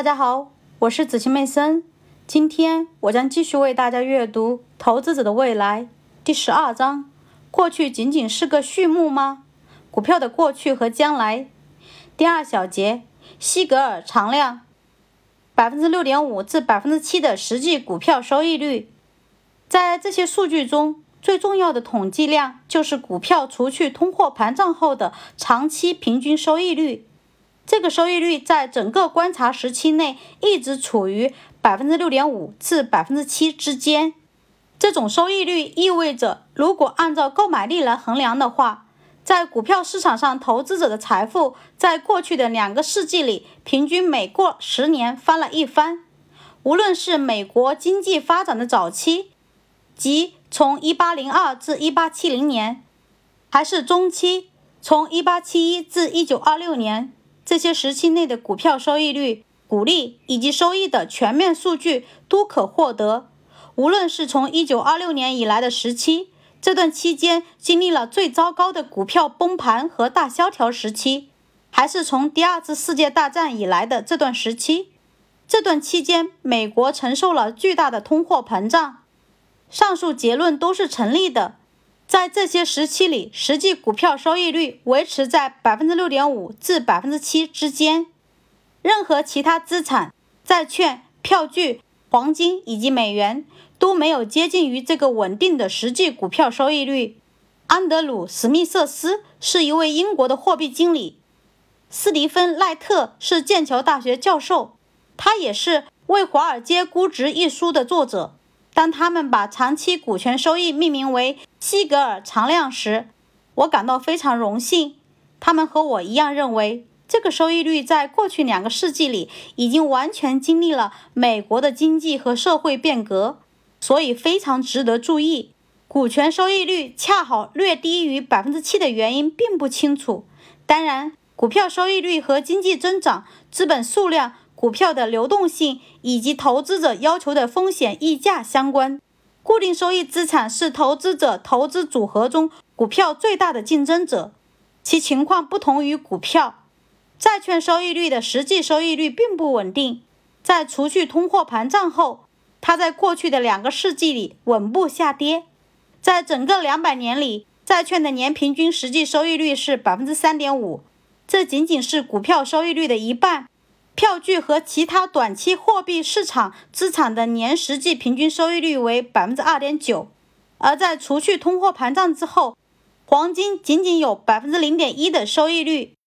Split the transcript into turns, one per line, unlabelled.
大家好，我是子晴妹森。今天我将继续为大家阅读《投资者的未来》第十二章：过去仅仅是个序幕吗？股票的过去和将来。第二小节：西格尔常量百分之六点五至百分之七的实际股票收益率。在这些数据中，最重要的统计量就是股票除去通货膨胀后的长期平均收益率。这个收益率在整个观察时期内一直处于百分之六点五至百分之七之间。这种收益率意味着，如果按照购买力来衡量的话，在股票市场上投资者的财富在过去的两个世纪里，平均每过十年翻了一番。无论是美国经济发展的早期，即从一八零二至一八七零年，还是中期，从一八七一至一九二六年。这些时期内的股票收益率、股利以及收益的全面数据都可获得。无论是从1926年以来的时期，这段期间经历了最糟糕的股票崩盘和大萧条时期，还是从第二次世界大战以来的这段时期，这段期间美国承受了巨大的通货膨胀。上述结论都是成立的。在这些时期里，实际股票收益率维持在百分之六点五至百分之七之间。任何其他资产、债券、票据、黄金以及美元都没有接近于这个稳定的实际股票收益率。安德鲁·史密瑟斯是一位英国的货币经理，斯蒂芬·赖特是剑桥大学教授，他也是《为华尔街估值》一书的作者。当他们把长期股权收益命名为西格尔常量时，我感到非常荣幸。他们和我一样认为，这个收益率在过去两个世纪里已经完全经历了美国的经济和社会变革，所以非常值得注意。股权收益率恰好略低于百分之七的原因并不清楚。当然，股票收益率和经济增长、资本数量。股票的流动性以及投资者要求的风险溢价相关。固定收益资产是投资者投资组合中股票最大的竞争者，其情况不同于股票。债券收益率的实际收益率并不稳定，在除去通货膨胀后，它在过去的两个世纪里稳步下跌。在整个两百年里，债券的年平均实际收益率是百分之三点五，这仅仅是股票收益率的一半。票据和其他短期货币市场资产的年实际平均收益率为百分之二点九，而在除去通货膨胀之后，黄金仅仅有百分之零点一的收益率。